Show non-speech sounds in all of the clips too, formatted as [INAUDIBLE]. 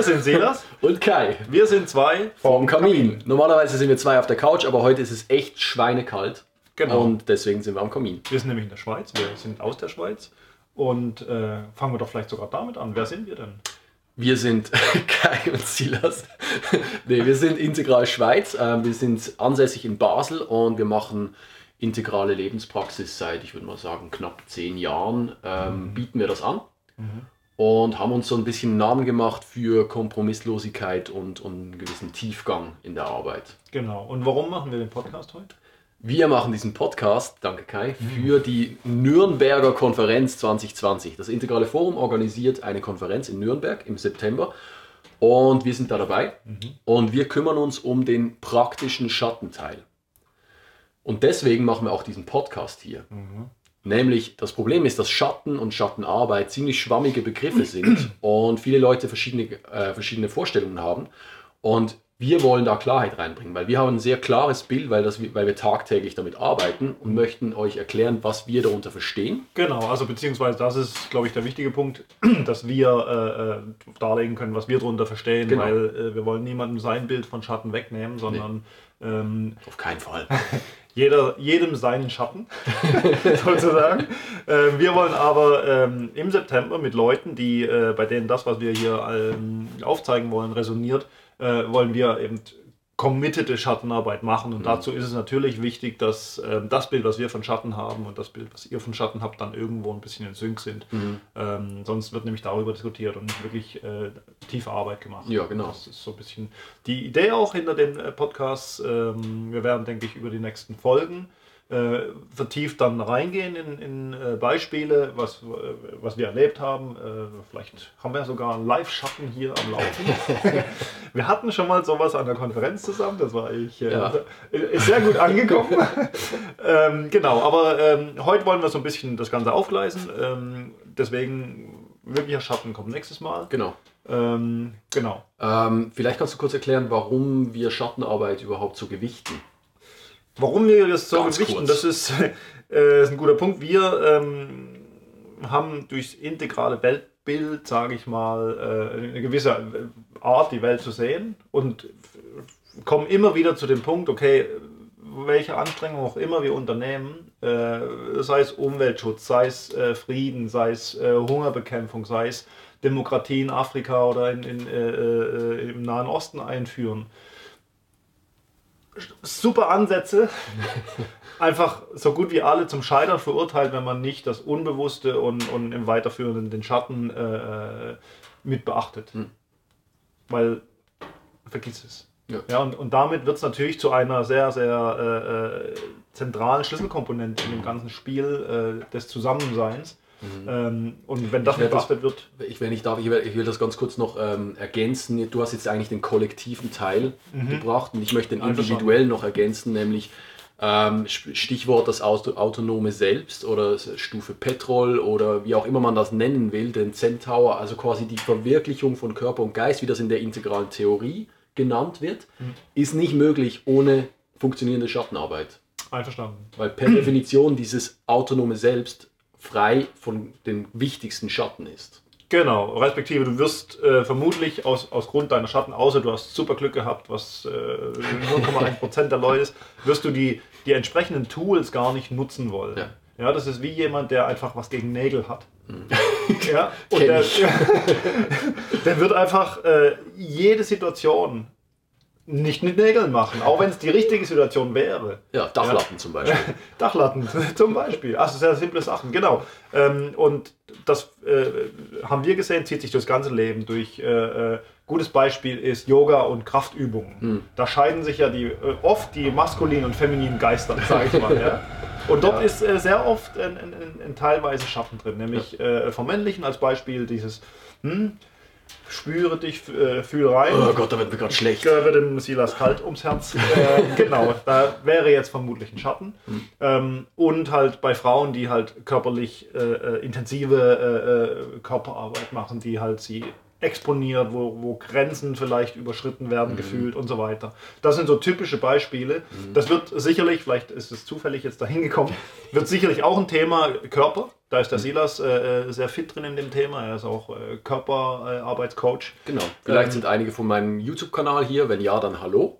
Wir sind Silas. Und Kai. Wir sind zwei Vom Kamin. Normalerweise sind wir zwei auf der Couch, aber heute ist es echt schweinekalt. Genau. Und deswegen sind wir am Kamin. Wir sind nämlich in der Schweiz. Wir sind aus der Schweiz. Und äh, fangen wir doch vielleicht sogar damit an. Wer sind wir denn? Wir sind [LAUGHS] Kai und Silas. [LAUGHS] nee, wir sind Integral Schweiz. Ähm, wir sind ansässig in Basel und wir machen integrale Lebenspraxis seit, ich würde mal sagen, knapp zehn Jahren. Ähm, bieten wir das an und haben uns so ein bisschen Namen gemacht für Kompromisslosigkeit und, und einen gewissen Tiefgang in der Arbeit. Genau. Und warum machen wir den Podcast heute? Wir machen diesen Podcast, danke Kai, für die Nürnberger Konferenz 2020. Das Integrale Forum organisiert eine Konferenz in Nürnberg im September und wir sind da dabei und wir kümmern uns um den praktischen Schattenteil. Und deswegen machen wir auch diesen Podcast hier. Nämlich, das Problem ist, dass Schatten und Schattenarbeit ziemlich schwammige Begriffe sind [CLEARS THROAT] und viele Leute verschiedene, äh, verschiedene Vorstellungen haben. Und wir wollen da Klarheit reinbringen, weil wir haben ein sehr klares Bild, weil, das, weil wir tagtäglich damit arbeiten und möchten euch erklären, was wir darunter verstehen. Genau, also beziehungsweise das ist, glaube ich, der wichtige Punkt, [CLEARS THROAT] dass wir äh, äh, darlegen können, was wir darunter verstehen, Genau. weil äh, wir wollen niemandem sein Bild von Schatten wegnehmen, sondern ähm, Auf keinen Fall. [LAUGHS] jeder, jedem seinen Schatten, [LAUGHS] sozusagen. Ähm, wir wollen aber ähm, im September mit Leuten, die bei denen das, was wir hier ähm, aufzeigen wollen, resoniert, äh, wollen wir eben committede Schattenarbeit machen. Und dazu ist es natürlich wichtig, dass ähm, das Bild, was wir von Schatten haben und das Bild, was ihr von Schatten habt, dann irgendwo ein bisschen in Sync sind. Ähm, sonst wird nämlich darüber diskutiert und nicht wirklich äh, tiefe Arbeit gemacht. Ja, genau. Das ist so ein bisschen die Idee auch hinter den äh, Podcasts. Ähm, wir werden, denke ich, über die nächsten Folgen äh, vertieft dann reingehen in, in äh, Beispiele, was, äh, was wir erlebt haben. Äh, vielleicht haben wir sogar einen Live-Schatten hier am Laufen. [LAUGHS] wir hatten schon mal sowas an der Konferenz zusammen, das war ich äh, Ja. ist sehr gut angekommen. [LAUGHS] ähm, genau, aber ähm, heute wollen wir so ein bisschen das Ganze aufgleisen. Ähm, deswegen wirklicher Schatten kommt nächstes Mal. Genau. Ähm, genau. Ähm, vielleicht kannst du kurz erklären, warum wir Schattenarbeit überhaupt so gewichten. Warum wir das so Ganz gewichten, kurz. das ist, [LAUGHS] äh, ist ein guter Punkt. Wir ähm, haben durchs integrale Weltbild, sage ich mal, äh, eine gewisse Art, die Welt zu sehen und kommen immer wieder zu dem Punkt, okay, welche Anstrengungen auch immer wir unternehmen, äh, sei es Umweltschutz, sei es äh, Frieden, sei es äh, Hungerbekämpfung, sei es Demokratie in Afrika oder in, in, äh, äh, im Nahen Osten einführen, super Ansätze. Einfach so gut wie alle zum Scheitern verurteilt, wenn man nicht das Unbewusste und, und im Weiterführenden den Schatten äh, mit beachtet. Weil, vergiss es. Ja. Ja, und, und damit wird es natürlich zu einer sehr, sehr äh, äh, zentralen Schlüsselkomponente in dem ganzen Spiel äh, des Zusammenseins. Ähm, und wenn das nicht beachtet wird, Ich, wenn ich darf, ich will, ich will das ganz kurz noch ähm, ergänzen. Du hast jetzt eigentlich den kollektiven Teil gebracht und ich möchte den Einverstanden. individuell noch ergänzen, nämlich ähm, Stichwort das Auto, Autonome Selbst oder Stufe Petrol oder wie auch immer man das nennen will, den Centaur, also quasi die Verwirklichung von Körper und Geist, wie das in der integralen Theorie genannt wird, ist nicht möglich ohne funktionierende Schattenarbeit. einverstanden. Weil per [CLEARS THROAT] Definition dieses autonome Selbst frei von den wichtigsten Schatten ist. Genau, respektive du wirst äh, vermutlich aus, aus Grund deiner Schatten, außer du hast super Glück gehabt, was äh, 0,1% der Leute ist, wirst du die, die entsprechenden Tools gar nicht nutzen wollen. Ja. Ja. das ist wie jemand, der einfach was gegen Nägel hat. Ja, und der, [LAUGHS] der wird einfach äh, jede Situation nicht mit Nägeln machen, auch wenn es die richtige Situation wäre. Ja, Dachlatten zum Beispiel. [LAUGHS] Dachlatten [LAUGHS] zum Beispiel. Also sehr simple Sachen, genau. Ähm, und das äh, haben wir gesehen, zieht sich durchs ganze Leben durch. Äh, äh, gutes Beispiel ist Yoga und Kraftübungen. Da scheiden sich ja die, äh, oft die maskulinen und femininen Geister, [LAUGHS] sage ich mal. ja. Und dort Ja. ist äh, sehr oft ein, ein, ein, ein teilweise Schatten drin, nämlich äh, vom männlichen als Beispiel dieses hm, spüre dich, äh, fühl rein. Oh Gott, da wird mir gerade schlecht. Da wird dem Silas kalt ums Herz. [LAUGHS] Äh, genau, da wäre jetzt vermutlich ein Schatten. Ähm, und halt bei Frauen, die halt körperlich äh, äh, intensive äh, äh, Körperarbeit machen, die halt sie exponiert, wo, wo Grenzen vielleicht überschritten werden, gefühlt und so weiter. Das sind so typische Beispiele. Das wird sicherlich, vielleicht ist es zufällig jetzt dahin gekommen, wird sicherlich auch ein Thema Körper. Da ist der Silas äh, äh, sehr fit drin in dem Thema. Er ist auch äh, Körperarbeitscoach. Genau. Vielleicht Ähm, sind einige von meinem YouTube-Kanal hier. Wenn ja, dann hallo.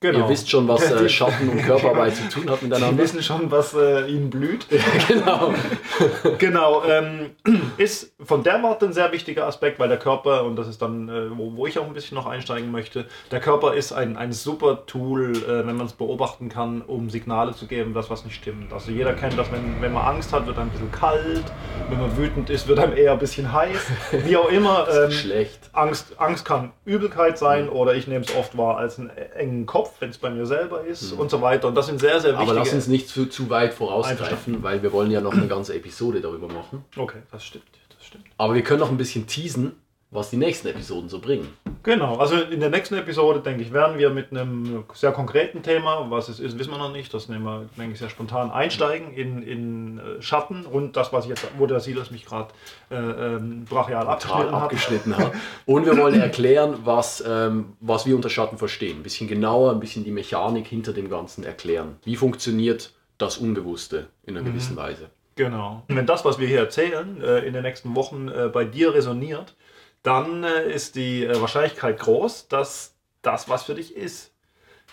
Genau. Ihr wisst schon, was äh, Schatten und Körperarbeit zu tun hat miteinander. wissen schon, was äh, ihnen blüht. [LAUGHS] genau. [LAUGHS] genau, ähm, [CLEARS THROAT] ist von der Warte ein sehr wichtiger Aspekt, weil der Körper, und das ist dann, äh, wo, wo ich auch ein bisschen noch einsteigen möchte, der Körper ist ein, ein super Tool, äh, wenn man es beobachten kann, um Signale zu geben, dass was nicht stimmt. Also jeder kennt das, wenn, wenn man Angst hat, wird einem ein bisschen kalt, wenn man wütend ist, wird einem eher ein bisschen heiß, wie auch immer. [LAUGHS] Ähm, Schlecht. Angst, Angst kann Übelkeit sein oder ich nehme es oft wahr als einen engen Kopf, wenn es bei mir selber ist und so weiter. Und das sind sehr, sehr wichtige... Aber lass uns nicht zu, zu weit vorausgreifen, weil wir wollen ja noch eine ganze Episode darüber machen. Okay, das stimmt, das stimmt. Aber wir können noch ein bisschen teasen, was die nächsten Episoden so bringen. Genau, also in der nächsten Episode, denke ich, werden wir mit einem sehr konkreten Thema, was es ist, wissen wir noch nicht, das nehmen wir, denke ich, sehr spontan einsteigen in, in äh, Schatten und das, was jetzt, wo der Silas mich gerade äh, ähm, brachial abgeschnitten hat. abgeschnitten hat. [LAUGHS] Und wir wollen erklären, was, ähm, was wir unter Schatten verstehen. Ein bisschen genauer, ein bisschen die Mechanik hinter dem Ganzen erklären. Wie funktioniert das Unbewusste in einer gewissen Weise? Genau. Und wenn das, was wir hier erzählen, äh, in den nächsten Wochen äh, bei dir resoniert, dann äh, ist die äh, Wahrscheinlichkeit groß, dass das was für dich ist.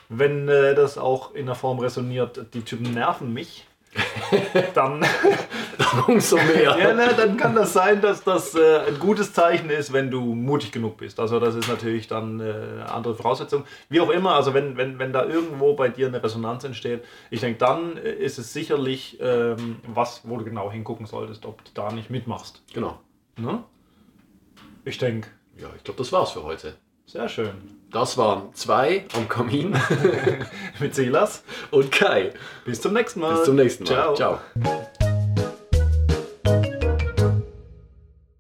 Wenn äh, das auch in der Form resoniert, die Typen nerven mich, [LAUGHS] dann, Umso mehr. ja, ne, dann kann das sein, dass das äh, ein gutes Zeichen ist, wenn du mutig genug bist. Also das ist natürlich dann äh, eine andere Voraussetzung. Wie auch immer, also wenn, wenn, wenn da irgendwo bei dir eine Resonanz entsteht, ich denke, dann ist es sicherlich ähm, was, wo du genau hingucken solltest, ob du da nicht mitmachst. Genau. Ne? Ich denke, Ja, ich glaube, das war's für heute. sehr schön. Das waren zwei am Kamin [LAUGHS] [LAUGHS] Mit Silas. und Kai. Bis zum nächsten Mal. Bis zum nächsten Mal. Ciao. Ciao.